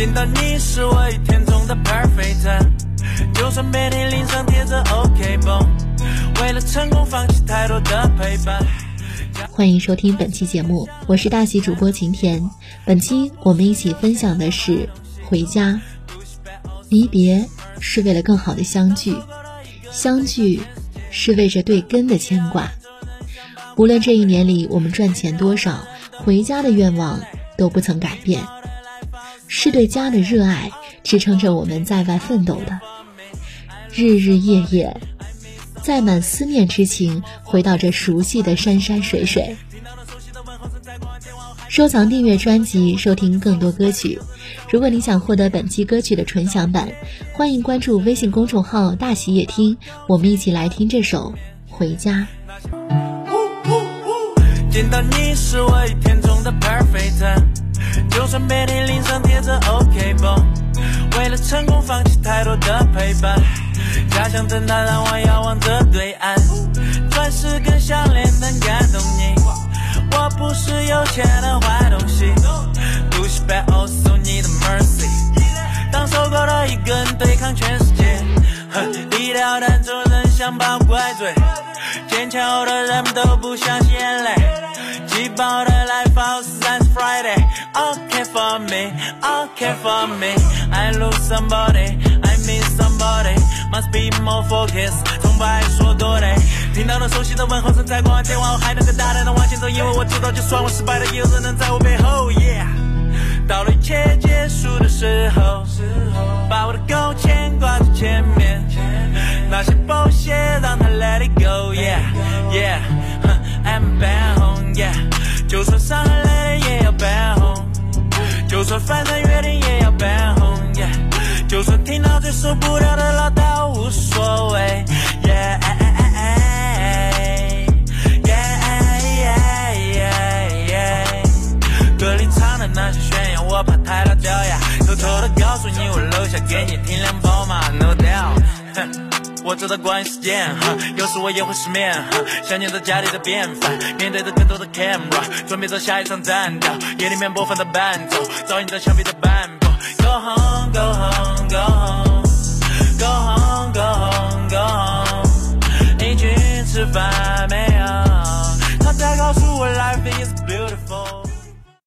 见到你是我一天中的 perfect，就算每天脸上贴着 OK 绷，为了成功放弃太多的陪伴。欢迎收听本期节目，我是大喜主播晴田。本期我们一起分享的是回家。离别是为了更好的相聚，相聚是为着对根的牵挂。无论这一年里我们赚钱多少，回家的愿望都不曾改变。是对家的热爱支撑着我们在外奋斗的，日日夜夜，载满思念之情，回到这熟悉的山山水水。收藏订阅专辑，收听更多歌曲。如果你想获得本期歌曲的纯享版，欢迎关注微信公众号“大喜夜听”，我们一起来听这首《回家》。见到你是我一天中的 perfect。就算每天脸上贴着 OK 绷，为了成功放弃太多的陪伴。家乡灯塔让我遥望着对岸，钻石跟项链能感动你。我不是有钱的坏东西，不是 bad also need mercy。当受够了一个人对抗全世界，低调但做人像把怪罪，坚强后的人们都不相信眼泪。挤爆的 life house and Friday, all care for me, all care for me. I lose somebody, I miss somebody, must be more focused. 从不爱说多累，听到了熟悉的问候声在挂完电话，我还能更大胆的往前走，因为我知道就算我失败了，也有人能在我背后。Yeah，到了一切结束的时候，就算反正约定也要扮红，就算听到最受不了的唠叨无所谓耶耶。歌里唱的那些宣扬，我怕太老掉牙，偷偷的告诉你，我留下给你听我知道关于时间，有时我也会失眠，想念着家里的便饭，面对着更多的 camera，准备着下一场战斗，夜里面播放的伴奏，照应在墙壁的斑驳。Go home, go home, go home, go home, go home, go home。你去吃饭没有？他在告诉我 life is beautiful。